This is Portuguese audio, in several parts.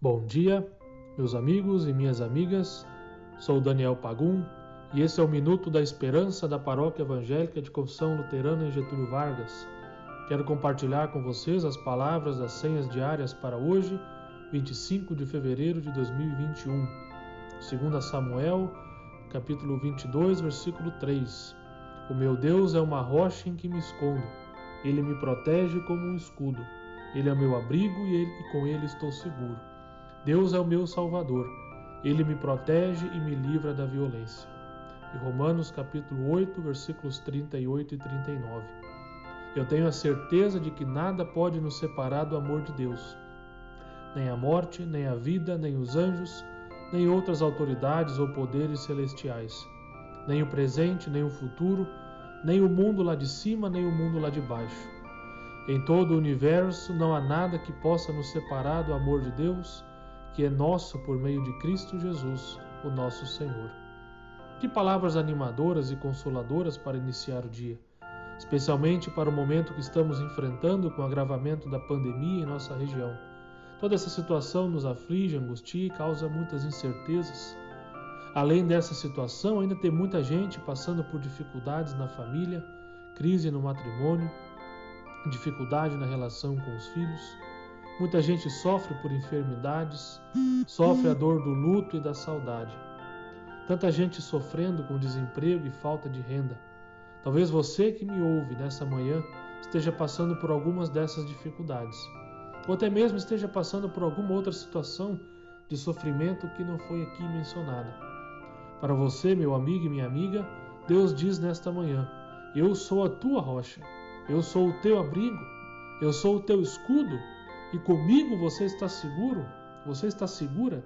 Bom dia, meus amigos e minhas amigas. Sou Daniel Pagum e esse é o Minuto da Esperança da Paróquia Evangélica de Confissão Luterana em Getúlio Vargas. Quero compartilhar com vocês as palavras das senhas diárias para hoje, 25 de fevereiro de 2021. Segundo Samuel, capítulo 22, versículo 3. O meu Deus é uma rocha em que me escondo. Ele me protege como um escudo. Ele é meu abrigo e, ele, e com ele estou seguro. Deus é o meu Salvador. Ele me protege e me livra da violência. E Romanos capítulo 8, versículos 38 e 39. Eu tenho a certeza de que nada pode nos separar do amor de Deus. Nem a morte, nem a vida, nem os anjos, nem outras autoridades ou poderes celestiais. Nem o presente, nem o futuro, nem o mundo lá de cima, nem o mundo lá de baixo. Em todo o universo não há nada que possa nos separar do amor de Deus que é nosso por meio de Cristo Jesus, o nosso Senhor. Que palavras animadoras e consoladoras para iniciar o dia, especialmente para o momento que estamos enfrentando com o agravamento da pandemia em nossa região. Toda essa situação nos aflige, angustia e causa muitas incertezas. Além dessa situação, ainda tem muita gente passando por dificuldades na família, crise no matrimônio, dificuldade na relação com os filhos Muita gente sofre por enfermidades, sofre a dor do luto e da saudade. Tanta gente sofrendo com desemprego e falta de renda. Talvez você que me ouve nessa manhã esteja passando por algumas dessas dificuldades, ou até mesmo esteja passando por alguma outra situação de sofrimento que não foi aqui mencionada. Para você, meu amigo e minha amiga, Deus diz nesta manhã: Eu sou a tua rocha, eu sou o teu abrigo, eu sou o teu escudo e comigo você está seguro? Você está segura?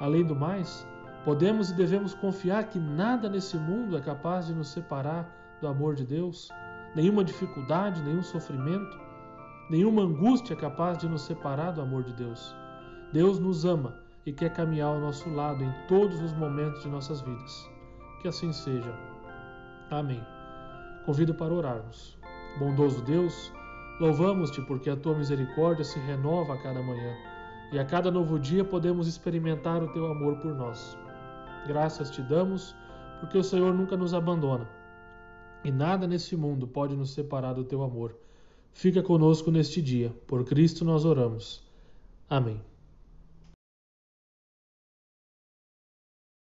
Além do mais, podemos e devemos confiar que nada nesse mundo é capaz de nos separar do amor de Deus. Nenhuma dificuldade, nenhum sofrimento, nenhuma angústia é capaz de nos separar do amor de Deus. Deus nos ama e quer caminhar ao nosso lado em todos os momentos de nossas vidas. Que assim seja. Amém. Convido para orarmos. Bondoso Deus, Louvamos-te porque a tua misericórdia se renova a cada manhã e a cada novo dia podemos experimentar o teu amor por nós. Graças te damos porque o Senhor nunca nos abandona e nada nesse mundo pode nos separar do teu amor. Fica conosco neste dia. Por Cristo nós oramos. Amém.